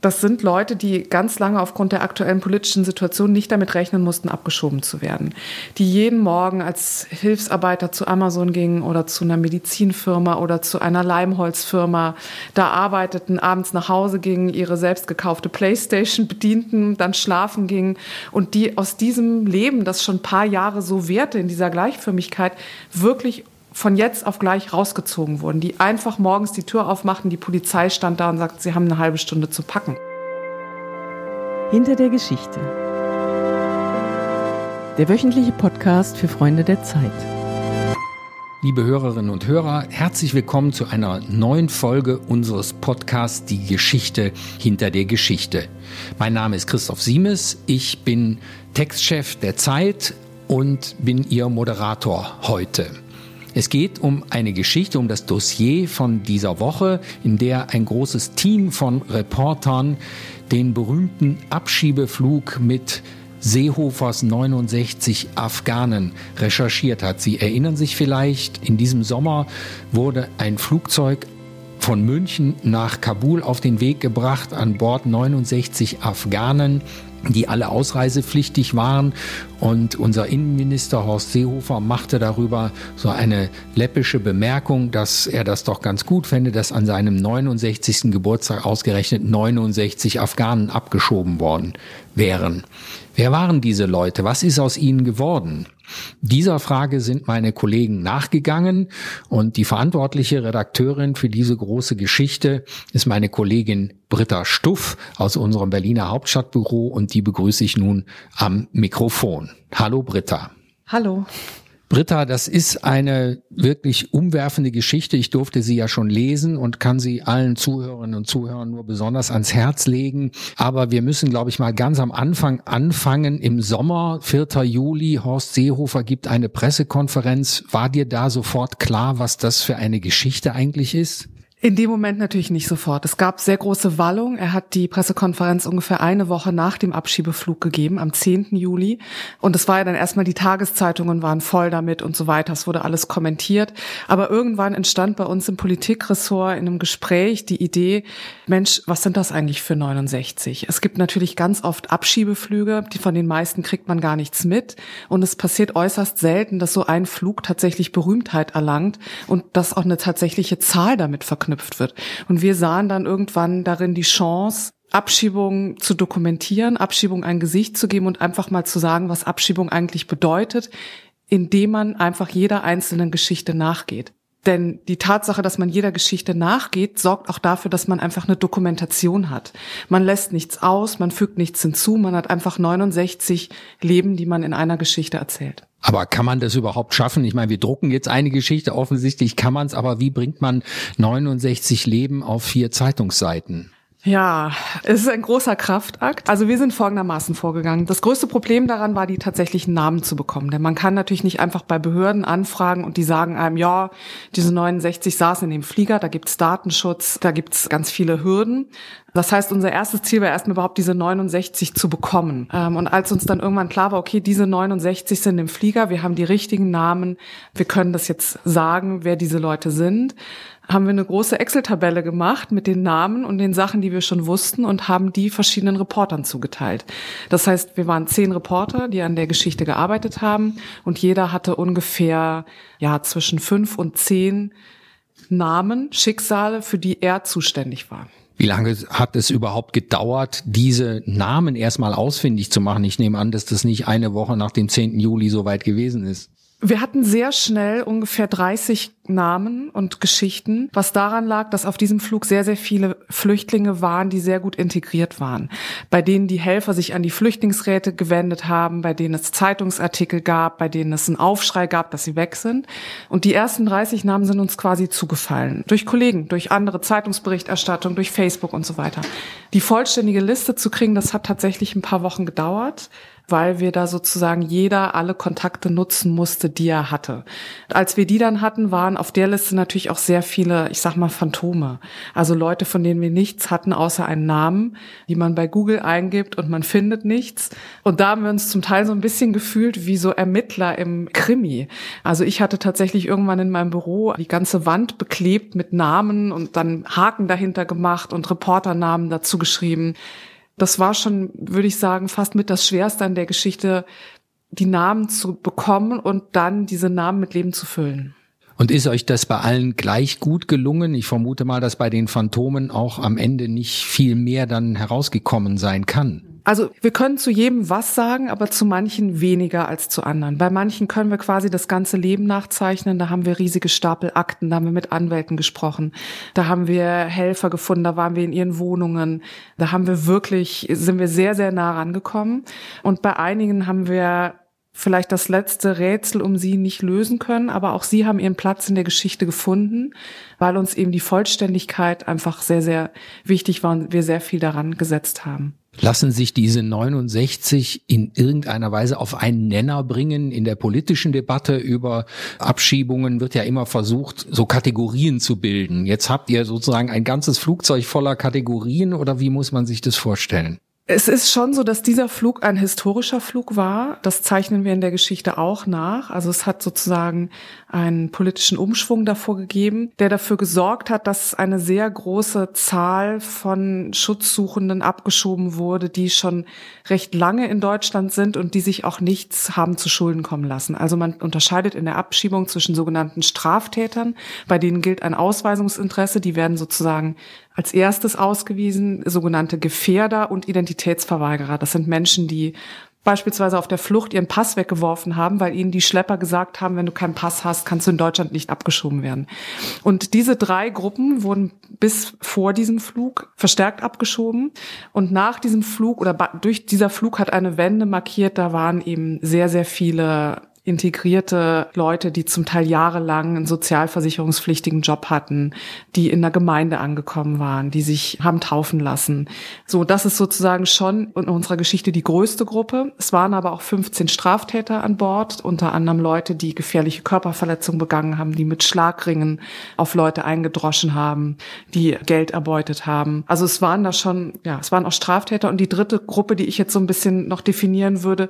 Das sind Leute, die ganz lange aufgrund der aktuellen politischen Situation nicht damit rechnen mussten, abgeschoben zu werden. Die jeden Morgen als Hilfsarbeiter zu Amazon gingen oder zu einer Medizinfirma oder zu einer Leimholzfirma, da arbeiteten, abends nach Hause gingen, ihre selbst gekaufte Playstation bedienten, dann schlafen gingen und die aus diesem Leben, das schon ein paar Jahre so währte in dieser Gleichförmigkeit, wirklich von jetzt auf gleich rausgezogen wurden, die einfach morgens die Tür aufmachten, die Polizei stand da und sagte, sie haben eine halbe Stunde zu packen. Hinter der Geschichte. Der wöchentliche Podcast für Freunde der Zeit. Liebe Hörerinnen und Hörer, herzlich willkommen zu einer neuen Folge unseres Podcasts Die Geschichte hinter der Geschichte. Mein Name ist Christoph Siemes, ich bin Textchef der Zeit und bin Ihr Moderator heute. Es geht um eine Geschichte, um das Dossier von dieser Woche, in der ein großes Team von Reportern den berühmten Abschiebeflug mit Seehofers 69 Afghanen recherchiert hat. Sie erinnern sich vielleicht, in diesem Sommer wurde ein Flugzeug von München nach Kabul auf den Weg gebracht, an Bord 69 Afghanen die alle ausreisepflichtig waren. Und unser Innenminister Horst Seehofer machte darüber so eine läppische Bemerkung, dass er das doch ganz gut fände, dass an seinem 69. Geburtstag ausgerechnet 69 Afghanen abgeschoben worden wären. Wer waren diese Leute? Was ist aus ihnen geworden? Dieser Frage sind meine Kollegen nachgegangen und die verantwortliche Redakteurin für diese große Geschichte ist meine Kollegin Britta Stuff aus unserem Berliner Hauptstadtbüro und die begrüße ich nun am Mikrofon. Hallo Britta. Hallo. Britta, das ist eine wirklich umwerfende Geschichte. Ich durfte sie ja schon lesen und kann sie allen Zuhörerinnen und Zuhörern nur besonders ans Herz legen. Aber wir müssen, glaube ich, mal ganz am Anfang anfangen. Im Sommer, 4. Juli, Horst Seehofer gibt eine Pressekonferenz. War dir da sofort klar, was das für eine Geschichte eigentlich ist? In dem Moment natürlich nicht sofort. Es gab sehr große Wallung. Er hat die Pressekonferenz ungefähr eine Woche nach dem Abschiebeflug gegeben, am 10. Juli. Und es war ja dann erstmal, die Tageszeitungen waren voll damit und so weiter. Es wurde alles kommentiert. Aber irgendwann entstand bei uns im Politikressort in einem Gespräch die Idee, Mensch, was sind das eigentlich für 69? Es gibt natürlich ganz oft Abschiebeflüge, die von den meisten kriegt man gar nichts mit. Und es passiert äußerst selten, dass so ein Flug tatsächlich Berühmtheit erlangt und dass auch eine tatsächliche Zahl damit verknüpft verknüpft wird. Und wir sahen dann irgendwann darin die Chance, Abschiebung zu dokumentieren, Abschiebung ein Gesicht zu geben und einfach mal zu sagen, was Abschiebung eigentlich bedeutet, indem man einfach jeder einzelnen Geschichte nachgeht. Denn die Tatsache, dass man jeder Geschichte nachgeht, sorgt auch dafür, dass man einfach eine Dokumentation hat. Man lässt nichts aus, man fügt nichts hinzu, man hat einfach 69 Leben, die man in einer Geschichte erzählt. Aber kann man das überhaupt schaffen? Ich meine, wir drucken jetzt eine Geschichte, offensichtlich kann man es, aber wie bringt man 69 Leben auf vier Zeitungsseiten? Ja, es ist ein großer Kraftakt. Also wir sind folgendermaßen vorgegangen. Das größte Problem daran war, die tatsächlichen Namen zu bekommen. Denn man kann natürlich nicht einfach bei Behörden anfragen und die sagen einem, ja, diese 69 saßen in dem Flieger, da gibt's Datenschutz, da gibt's ganz viele Hürden. Das heißt, unser erstes Ziel war erstmal überhaupt diese 69 zu bekommen. Ähm, und als uns dann irgendwann klar war, okay, diese 69 sind im Flieger, wir haben die richtigen Namen, wir können das jetzt sagen, wer diese Leute sind, haben wir eine große Excel-Tabelle gemacht mit den Namen und den Sachen, die wir schon wussten und haben die verschiedenen Reportern zugeteilt. Das heißt, wir waren zehn Reporter, die an der Geschichte gearbeitet haben und jeder hatte ungefähr, ja, zwischen fünf und zehn Namen, Schicksale, für die er zuständig war. Wie lange hat es überhaupt gedauert, diese Namen erstmal ausfindig zu machen? Ich nehme an, dass das nicht eine Woche nach dem 10. Juli so weit gewesen ist. Wir hatten sehr schnell ungefähr 30 Namen und Geschichten, was daran lag, dass auf diesem Flug sehr, sehr viele Flüchtlinge waren, die sehr gut integriert waren, bei denen die Helfer sich an die Flüchtlingsräte gewendet haben, bei denen es Zeitungsartikel gab, bei denen es einen Aufschrei gab, dass sie weg sind. Und die ersten 30 Namen sind uns quasi zugefallen. Durch Kollegen, durch andere Zeitungsberichterstattung, durch Facebook und so weiter. Die vollständige Liste zu kriegen, das hat tatsächlich ein paar Wochen gedauert weil wir da sozusagen jeder alle Kontakte nutzen musste, die er hatte. Als wir die dann hatten, waren auf der Liste natürlich auch sehr viele, ich sag mal, Phantome. Also Leute, von denen wir nichts hatten, außer einen Namen, die man bei Google eingibt und man findet nichts. Und da haben wir uns zum Teil so ein bisschen gefühlt wie so Ermittler im Krimi. Also ich hatte tatsächlich irgendwann in meinem Büro die ganze Wand beklebt mit Namen und dann Haken dahinter gemacht und Reporternamen dazu geschrieben. Das war schon, würde ich sagen, fast mit das Schwerste an der Geschichte, die Namen zu bekommen und dann diese Namen mit Leben zu füllen. Und ist euch das bei allen gleich gut gelungen? Ich vermute mal, dass bei den Phantomen auch am Ende nicht viel mehr dann herausgekommen sein kann. Also wir können zu jedem was sagen, aber zu manchen weniger als zu anderen. Bei manchen können wir quasi das ganze Leben nachzeichnen. Da haben wir riesige Stapel Akten, da haben wir mit Anwälten gesprochen, da haben wir Helfer gefunden, da waren wir in ihren Wohnungen, da haben wir wirklich, sind wir sehr, sehr nah rangekommen. Und bei einigen haben wir vielleicht das letzte Rätsel um sie nicht lösen können, aber auch sie haben ihren Platz in der Geschichte gefunden, weil uns eben die Vollständigkeit einfach sehr, sehr wichtig war und wir sehr viel daran gesetzt haben. Lassen sich diese 69 in irgendeiner Weise auf einen Nenner bringen? In der politischen Debatte über Abschiebungen wird ja immer versucht, so Kategorien zu bilden. Jetzt habt ihr sozusagen ein ganzes Flugzeug voller Kategorien oder wie muss man sich das vorstellen? Es ist schon so, dass dieser Flug ein historischer Flug war. Das zeichnen wir in der Geschichte auch nach. Also es hat sozusagen einen politischen Umschwung davor gegeben, der dafür gesorgt hat, dass eine sehr große Zahl von Schutzsuchenden abgeschoben wurde, die schon recht lange in Deutschland sind und die sich auch nichts haben zu Schulden kommen lassen. Also man unterscheidet in der Abschiebung zwischen sogenannten Straftätern, bei denen gilt ein Ausweisungsinteresse, die werden sozusagen als erstes ausgewiesen sogenannte Gefährder und Identitätsverweigerer. Das sind Menschen, die beispielsweise auf der Flucht ihren Pass weggeworfen haben, weil ihnen die Schlepper gesagt haben, wenn du keinen Pass hast, kannst du in Deutschland nicht abgeschoben werden. Und diese drei Gruppen wurden bis vor diesem Flug verstärkt abgeschoben. Und nach diesem Flug oder durch dieser Flug hat eine Wende markiert, da waren eben sehr, sehr viele integrierte Leute, die zum Teil jahrelang einen sozialversicherungspflichtigen Job hatten, die in der Gemeinde angekommen waren, die sich haben taufen lassen. So, das ist sozusagen schon in unserer Geschichte die größte Gruppe. Es waren aber auch 15 Straftäter an Bord, unter anderem Leute, die gefährliche Körperverletzungen begangen haben, die mit Schlagringen auf Leute eingedroschen haben, die Geld erbeutet haben. Also es waren da schon, ja, es waren auch Straftäter. Und die dritte Gruppe, die ich jetzt so ein bisschen noch definieren würde,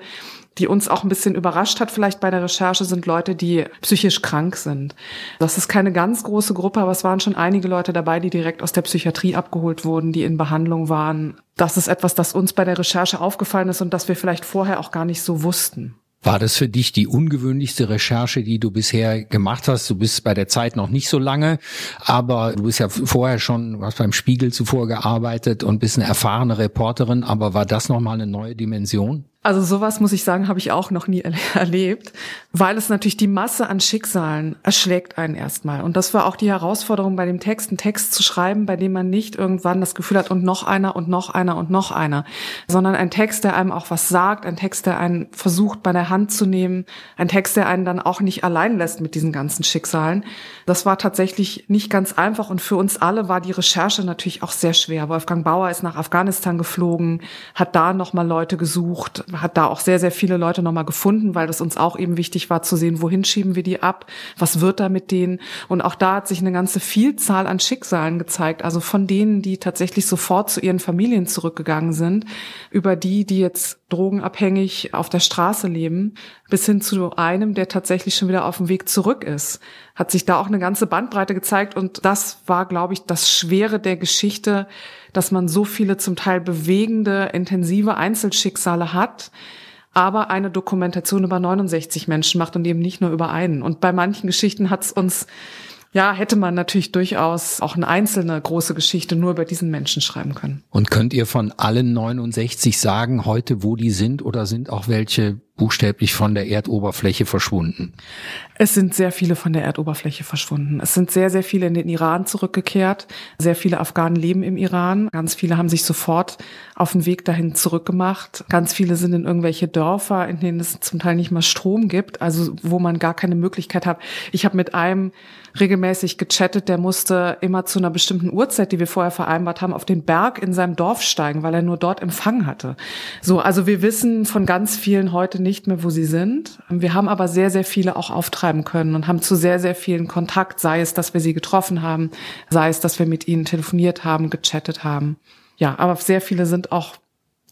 die uns auch ein bisschen überrascht hat, vielleicht bei der Recherche, sind Leute, die psychisch krank sind. Das ist keine ganz große Gruppe, aber es waren schon einige Leute dabei, die direkt aus der Psychiatrie abgeholt wurden, die in Behandlung waren. Das ist etwas, das uns bei der Recherche aufgefallen ist und das wir vielleicht vorher auch gar nicht so wussten. War das für dich die ungewöhnlichste Recherche, die du bisher gemacht hast? Du bist bei der Zeit noch nicht so lange, aber du bist ja vorher schon, hast beim Spiegel zuvor gearbeitet und bist eine erfahrene Reporterin, aber war das nochmal eine neue Dimension? Also sowas muss ich sagen, habe ich auch noch nie erlebt, weil es natürlich die Masse an Schicksalen erschlägt einen erstmal. Und das war auch die Herausforderung bei dem Text, einen Text zu schreiben, bei dem man nicht irgendwann das Gefühl hat und noch einer und noch einer und noch einer, sondern ein Text, der einem auch was sagt, ein Text, der einen versucht bei der Hand zu nehmen, ein Text, der einen dann auch nicht allein lässt mit diesen ganzen Schicksalen. Das war tatsächlich nicht ganz einfach und für uns alle war die Recherche natürlich auch sehr schwer. Wolfgang Bauer ist nach Afghanistan geflogen, hat da nochmal Leute gesucht, hat da auch sehr, sehr viele Leute nochmal gefunden, weil das uns auch eben wichtig war zu sehen, wohin schieben wir die ab, was wird da mit denen. Und auch da hat sich eine ganze Vielzahl an Schicksalen gezeigt, also von denen, die tatsächlich sofort zu ihren Familien zurückgegangen sind, über die, die jetzt drogenabhängig auf der Straße leben, bis hin zu einem, der tatsächlich schon wieder auf dem Weg zurück ist, hat sich da auch eine ganze Bandbreite gezeigt. Und das war, glaube ich, das Schwere der Geschichte, dass man so viele zum Teil bewegende, intensive Einzelschicksale hat, aber eine Dokumentation über 69 Menschen macht und eben nicht nur über einen. Und bei manchen Geschichten hat es uns ja, hätte man natürlich durchaus auch eine einzelne große Geschichte nur über diesen Menschen schreiben können. Und könnt ihr von allen 69 sagen heute, wo die sind oder sind auch welche buchstäblich von der Erdoberfläche verschwunden? Es sind sehr viele von der Erdoberfläche verschwunden. Es sind sehr, sehr viele in den Iran zurückgekehrt. Sehr viele Afghanen leben im Iran. Ganz viele haben sich sofort auf den Weg dahin zurückgemacht. Ganz viele sind in irgendwelche Dörfer, in denen es zum Teil nicht mal Strom gibt, also wo man gar keine Möglichkeit hat. Ich habe mit einem regelmäßig gechattet, der musste immer zu einer bestimmten Uhrzeit, die wir vorher vereinbart haben, auf den Berg in seinem Dorf steigen, weil er nur dort Empfang hatte. So, also wir wissen von ganz vielen heute nicht mehr, wo sie sind. Wir haben aber sehr, sehr viele auch auftreiben können und haben zu sehr, sehr vielen Kontakt, sei es, dass wir sie getroffen haben, sei es, dass wir mit ihnen telefoniert haben, gechattet haben. Ja, aber sehr viele sind auch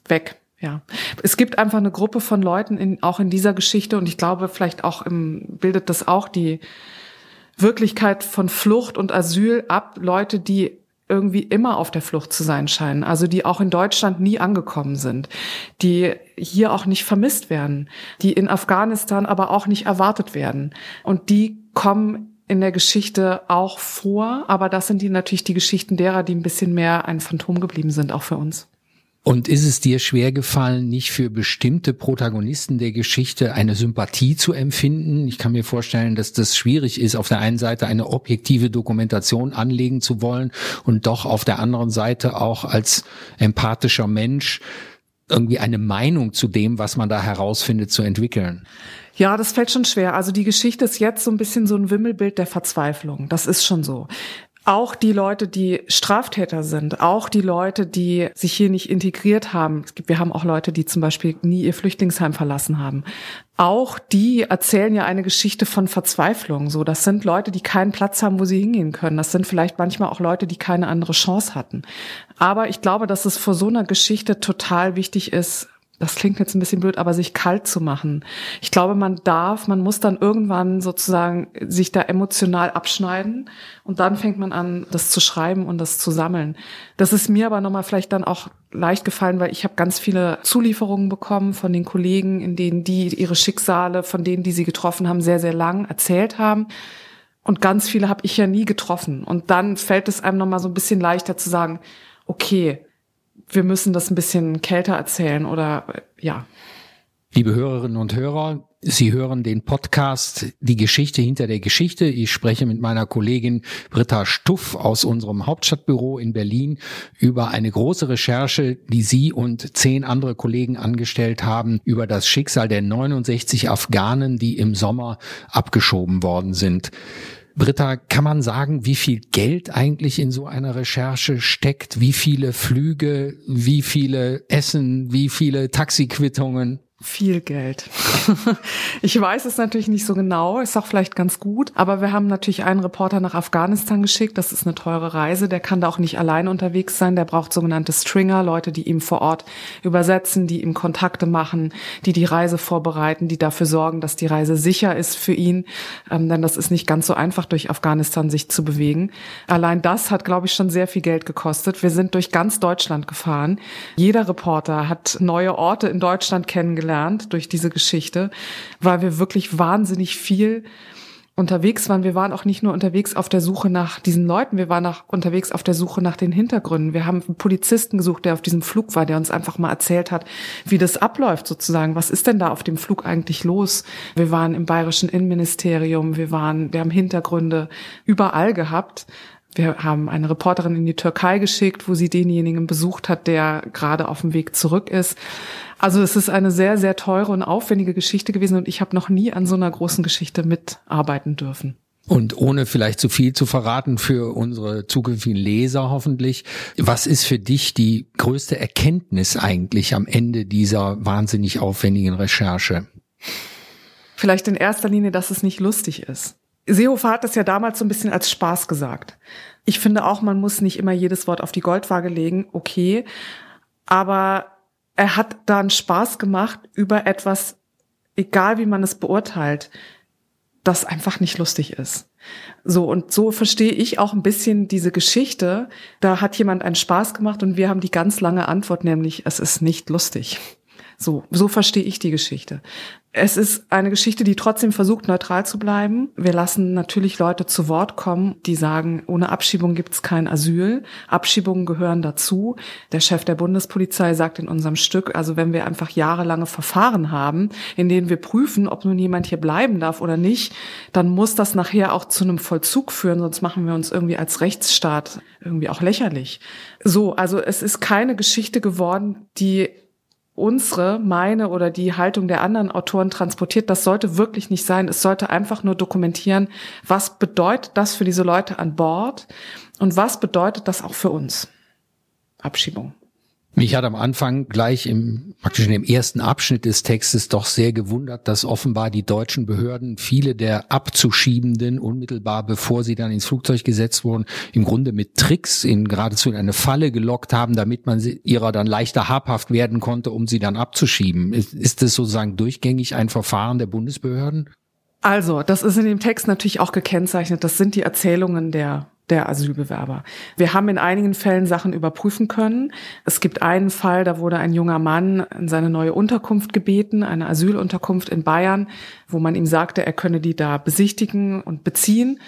weg. Ja, es gibt einfach eine Gruppe von Leuten in, auch in dieser Geschichte und ich glaube, vielleicht auch im, bildet das auch die Wirklichkeit von Flucht und Asyl ab. Leute, die irgendwie immer auf der Flucht zu sein scheinen, also die auch in Deutschland nie angekommen sind, die hier auch nicht vermisst werden, die in Afghanistan aber auch nicht erwartet werden. Und die kommen in der Geschichte auch vor, aber das sind die natürlich die Geschichten derer, die ein bisschen mehr ein Phantom geblieben sind, auch für uns. Und ist es dir schwer gefallen, nicht für bestimmte Protagonisten der Geschichte eine Sympathie zu empfinden? Ich kann mir vorstellen, dass das schwierig ist, auf der einen Seite eine objektive Dokumentation anlegen zu wollen und doch auf der anderen Seite auch als empathischer Mensch irgendwie eine Meinung zu dem, was man da herausfindet, zu entwickeln. Ja, das fällt schon schwer. Also die Geschichte ist jetzt so ein bisschen so ein Wimmelbild der Verzweiflung. Das ist schon so auch die Leute, die Straftäter sind, auch die Leute, die sich hier nicht integriert haben. Es gibt, wir haben auch Leute, die zum Beispiel nie ihr Flüchtlingsheim verlassen haben. Auch die erzählen ja eine Geschichte von Verzweiflung. So, das sind Leute, die keinen Platz haben, wo sie hingehen können. Das sind vielleicht manchmal auch Leute, die keine andere Chance hatten. Aber ich glaube, dass es vor so einer Geschichte total wichtig ist, das klingt jetzt ein bisschen blöd, aber sich kalt zu machen. Ich glaube, man darf, man muss dann irgendwann sozusagen sich da emotional abschneiden und dann fängt man an, das zu schreiben und das zu sammeln. Das ist mir aber nochmal vielleicht dann auch leicht gefallen, weil ich habe ganz viele Zulieferungen bekommen von den Kollegen, in denen die ihre Schicksale, von denen, die sie getroffen haben, sehr, sehr lang erzählt haben. Und ganz viele habe ich ja nie getroffen. Und dann fällt es einem nochmal so ein bisschen leichter zu sagen, okay, wir müssen das ein bisschen kälter erzählen oder ja. Liebe Hörerinnen und Hörer, Sie hören den Podcast Die Geschichte hinter der Geschichte. Ich spreche mit meiner Kollegin Britta Stuff aus unserem Hauptstadtbüro in Berlin über eine große Recherche, die sie und zehn andere Kollegen angestellt haben über das Schicksal der 69 Afghanen, die im Sommer abgeschoben worden sind. Britta, kann man sagen, wie viel Geld eigentlich in so einer Recherche steckt? Wie viele Flüge, wie viele Essen, wie viele Taxiquittungen? Viel Geld. ich weiß es natürlich nicht so genau, ist auch vielleicht ganz gut, aber wir haben natürlich einen Reporter nach Afghanistan geschickt, das ist eine teure Reise, der kann da auch nicht allein unterwegs sein, der braucht sogenannte Stringer, Leute, die ihm vor Ort übersetzen, die ihm Kontakte machen, die die Reise vorbereiten, die dafür sorgen, dass die Reise sicher ist für ihn, ähm, denn das ist nicht ganz so einfach, durch Afghanistan sich zu bewegen. Allein das hat, glaube ich, schon sehr viel Geld gekostet. Wir sind durch ganz Deutschland gefahren. Jeder Reporter hat neue Orte in Deutschland kennengelernt gelernt durch diese Geschichte, weil wir wirklich wahnsinnig viel unterwegs waren. Wir waren auch nicht nur unterwegs auf der Suche nach diesen Leuten, wir waren auch unterwegs auf der Suche nach den Hintergründen. Wir haben einen Polizisten gesucht, der auf diesem Flug war, der uns einfach mal erzählt hat, wie das abläuft sozusagen. Was ist denn da auf dem Flug eigentlich los? Wir waren im bayerischen Innenministerium, wir waren, wir haben Hintergründe überall gehabt. Wir haben eine Reporterin in die Türkei geschickt, wo sie denjenigen besucht hat, der gerade auf dem Weg zurück ist. Also es ist eine sehr, sehr teure und aufwendige Geschichte gewesen und ich habe noch nie an so einer großen Geschichte mitarbeiten dürfen. Und ohne vielleicht zu viel zu verraten für unsere zukünftigen Leser hoffentlich, was ist für dich die größte Erkenntnis eigentlich am Ende dieser wahnsinnig aufwendigen Recherche? Vielleicht in erster Linie, dass es nicht lustig ist. Seehofer hat das ja damals so ein bisschen als Spaß gesagt. Ich finde auch, man muss nicht immer jedes Wort auf die Goldwaage legen, okay. Aber er hat da einen Spaß gemacht über etwas, egal wie man es beurteilt, das einfach nicht lustig ist. So, und so verstehe ich auch ein bisschen diese Geschichte. Da hat jemand einen Spaß gemacht und wir haben die ganz lange Antwort, nämlich es ist nicht lustig. So, so verstehe ich die Geschichte. Es ist eine Geschichte, die trotzdem versucht, neutral zu bleiben. Wir lassen natürlich Leute zu Wort kommen, die sagen, ohne Abschiebung gibt es kein Asyl. Abschiebungen gehören dazu. Der Chef der Bundespolizei sagt in unserem Stück, also wenn wir einfach jahrelange Verfahren haben, in denen wir prüfen, ob nun jemand hier bleiben darf oder nicht, dann muss das nachher auch zu einem Vollzug führen, sonst machen wir uns irgendwie als Rechtsstaat irgendwie auch lächerlich. So, also es ist keine Geschichte geworden, die unsere, meine oder die Haltung der anderen Autoren transportiert. Das sollte wirklich nicht sein. Es sollte einfach nur dokumentieren, was bedeutet das für diese Leute an Bord und was bedeutet das auch für uns. Abschiebung. Mich hat am Anfang gleich im, praktisch in dem ersten Abschnitt des Textes doch sehr gewundert, dass offenbar die deutschen Behörden viele der Abzuschiebenden unmittelbar bevor sie dann ins Flugzeug gesetzt wurden, im Grunde mit Tricks in geradezu in eine Falle gelockt haben, damit man sie, ihrer dann leichter habhaft werden konnte, um sie dann abzuschieben. Ist, ist das sozusagen durchgängig ein Verfahren der Bundesbehörden? Also, das ist in dem Text natürlich auch gekennzeichnet. Das sind die Erzählungen der der Asylbewerber. Wir haben in einigen Fällen Sachen überprüfen können. Es gibt einen Fall, da wurde ein junger Mann in seine neue Unterkunft gebeten, eine Asylunterkunft in Bayern, wo man ihm sagte, er könne die da besichtigen und beziehen.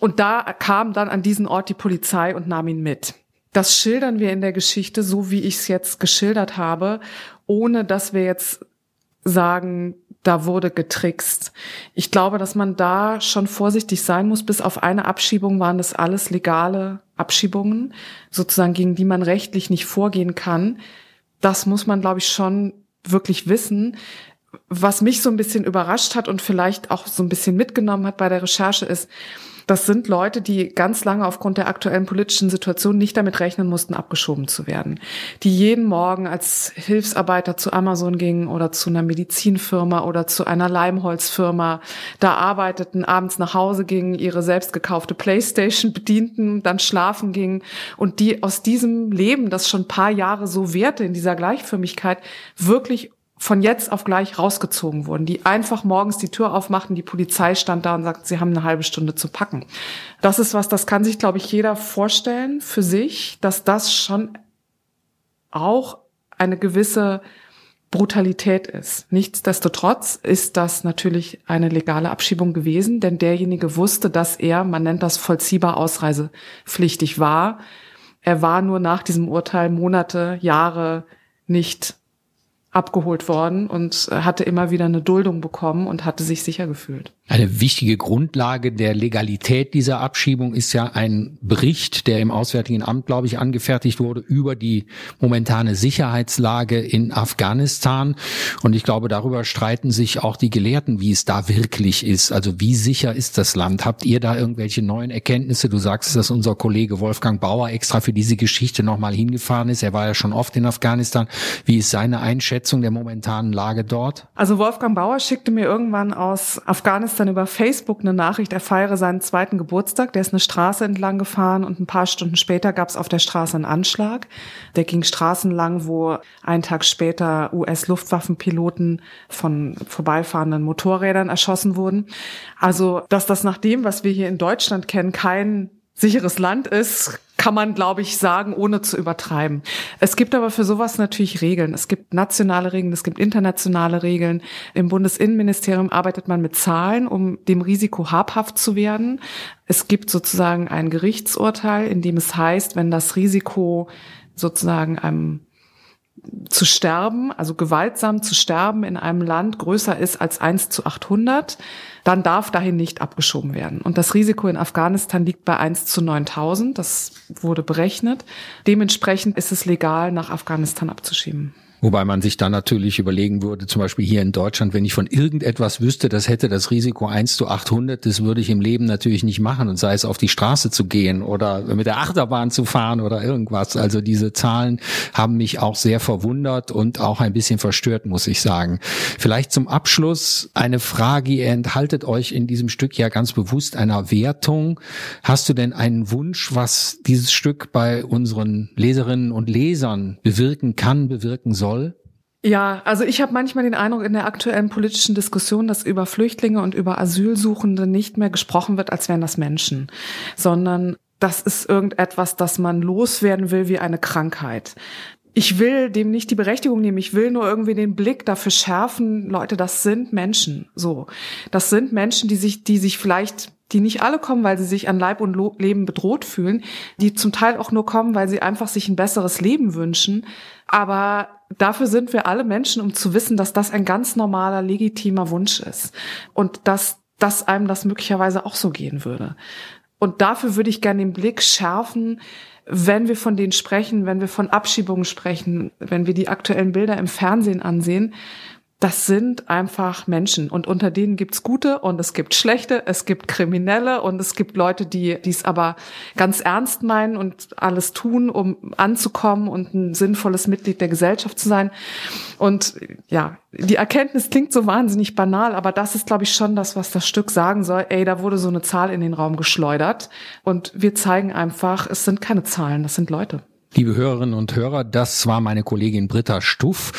Und da kam dann an diesen Ort die Polizei und nahm ihn mit. Das schildern wir in der Geschichte, so wie ich es jetzt geschildert habe, ohne dass wir jetzt sagen, da wurde getrickst. Ich glaube, dass man da schon vorsichtig sein muss. Bis auf eine Abschiebung waren das alles legale Abschiebungen, sozusagen gegen die man rechtlich nicht vorgehen kann. Das muss man, glaube ich, schon wirklich wissen. Was mich so ein bisschen überrascht hat und vielleicht auch so ein bisschen mitgenommen hat bei der Recherche ist, das sind Leute, die ganz lange aufgrund der aktuellen politischen Situation nicht damit rechnen mussten, abgeschoben zu werden. Die jeden Morgen als Hilfsarbeiter zu Amazon gingen oder zu einer Medizinfirma oder zu einer Leimholzfirma, da arbeiteten, abends nach Hause gingen, ihre selbst gekaufte Playstation bedienten, dann schlafen gingen und die aus diesem Leben, das schon ein paar Jahre so währte in dieser Gleichförmigkeit, wirklich von jetzt auf gleich rausgezogen wurden, die einfach morgens die Tür aufmachten, die Polizei stand da und sagt, sie haben eine halbe Stunde zu packen. Das ist was, das kann sich, glaube ich, jeder vorstellen für sich, dass das schon auch eine gewisse Brutalität ist. Nichtsdestotrotz ist das natürlich eine legale Abschiebung gewesen, denn derjenige wusste, dass er, man nennt das vollziehbar ausreisepflichtig war. Er war nur nach diesem Urteil Monate, Jahre nicht abgeholt worden und hatte immer wieder eine Duldung bekommen und hatte sich sicher gefühlt. Eine wichtige Grundlage der Legalität dieser Abschiebung ist ja ein Bericht, der im Auswärtigen Amt, glaube ich, angefertigt wurde über die momentane Sicherheitslage in Afghanistan. Und ich glaube, darüber streiten sich auch die Gelehrten, wie es da wirklich ist. Also wie sicher ist das Land? Habt ihr da irgendwelche neuen Erkenntnisse? Du sagst, dass unser Kollege Wolfgang Bauer extra für diese Geschichte nochmal hingefahren ist. Er war ja schon oft in Afghanistan. Wie ist seine Einschätzung? Einschätzung der momentanen Lage dort? Also Wolfgang Bauer schickte mir irgendwann aus Afghanistan über Facebook eine Nachricht, er feiere seinen zweiten Geburtstag. Der ist eine Straße entlang gefahren und ein paar Stunden später gab es auf der Straße einen Anschlag. Der ging Straßen lang, wo einen Tag später US-Luftwaffenpiloten von vorbeifahrenden Motorrädern erschossen wurden. Also, dass das nach dem, was wir hier in Deutschland kennen, kein sicheres Land ist, kann man, glaube ich, sagen, ohne zu übertreiben. Es gibt aber für sowas natürlich Regeln. Es gibt nationale Regeln, es gibt internationale Regeln. Im Bundesinnenministerium arbeitet man mit Zahlen, um dem Risiko habhaft zu werden. Es gibt sozusagen ein Gerichtsurteil, in dem es heißt, wenn das Risiko sozusagen einem zu sterben, also gewaltsam zu sterben in einem Land größer ist als 1 zu 800, dann darf dahin nicht abgeschoben werden. Und das Risiko in Afghanistan liegt bei 1 zu 9000, das wurde berechnet. Dementsprechend ist es legal, nach Afghanistan abzuschieben. Wobei man sich dann natürlich überlegen würde, zum Beispiel hier in Deutschland, wenn ich von irgendetwas wüsste, das hätte das Risiko 1 zu 800, das würde ich im Leben natürlich nicht machen und sei es auf die Straße zu gehen oder mit der Achterbahn zu fahren oder irgendwas. Also diese Zahlen haben mich auch sehr verwundert und auch ein bisschen verstört, muss ich sagen. Vielleicht zum Abschluss eine Frage, ihr enthaltet euch in diesem Stück ja ganz bewusst einer Wertung. Hast du denn einen Wunsch, was dieses Stück bei unseren Leserinnen und Lesern bewirken kann, bewirken soll? Soll? Ja, also ich habe manchmal den Eindruck in der aktuellen politischen Diskussion, dass über Flüchtlinge und über Asylsuchende nicht mehr gesprochen wird, als wären das Menschen, sondern das ist irgendetwas, das man loswerden will wie eine Krankheit. Ich will dem nicht die Berechtigung nehmen, ich will nur irgendwie den Blick dafür schärfen, Leute, das sind Menschen, so. Das sind Menschen, die sich, die sich vielleicht die nicht alle kommen, weil sie sich an Leib und Leben bedroht fühlen, die zum Teil auch nur kommen, weil sie einfach sich ein besseres Leben wünschen. Aber dafür sind wir alle Menschen, um zu wissen, dass das ein ganz normaler, legitimer Wunsch ist und dass, dass einem das möglicherweise auch so gehen würde. Und dafür würde ich gerne den Blick schärfen, wenn wir von denen sprechen, wenn wir von Abschiebungen sprechen, wenn wir die aktuellen Bilder im Fernsehen ansehen, das sind einfach Menschen und unter denen gibt's gute und es gibt schlechte, es gibt Kriminelle und es gibt Leute, die dies aber ganz ernst meinen und alles tun, um anzukommen und ein sinnvolles Mitglied der Gesellschaft zu sein. Und ja, die Erkenntnis klingt so wahnsinnig banal, aber das ist, glaube ich, schon das, was das Stück sagen soll. Ey, da wurde so eine Zahl in den Raum geschleudert und wir zeigen einfach, es sind keine Zahlen, das sind Leute. Liebe Hörerinnen und Hörer, das war meine Kollegin Britta Stuff,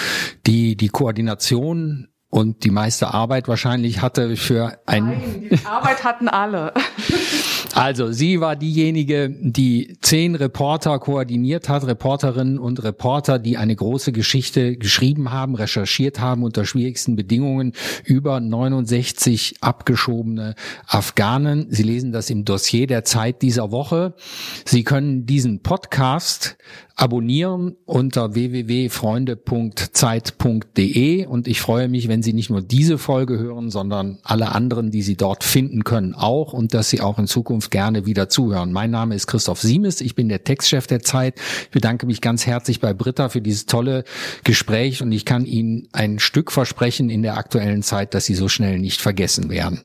die die Koordination und die meiste Arbeit wahrscheinlich hatte für ein. Nein, die Arbeit hatten alle. Also, sie war diejenige, die zehn Reporter koordiniert hat, Reporterinnen und Reporter, die eine große Geschichte geschrieben haben, recherchiert haben unter schwierigsten Bedingungen über 69 abgeschobene Afghanen. Sie lesen das im Dossier der Zeit dieser Woche. Sie können diesen Podcast abonnieren unter www.freunde.zeit.de und ich freue mich, wenn Sie nicht nur diese Folge hören, sondern alle anderen, die Sie dort finden können, auch und dass Sie auch in Zukunft gerne wieder zuhören. Mein Name ist Christoph Siemes, ich bin der Textchef der Zeit. Ich bedanke mich ganz herzlich bei Britta für dieses tolle Gespräch und ich kann Ihnen ein Stück versprechen in der aktuellen Zeit, dass Sie so schnell nicht vergessen werden.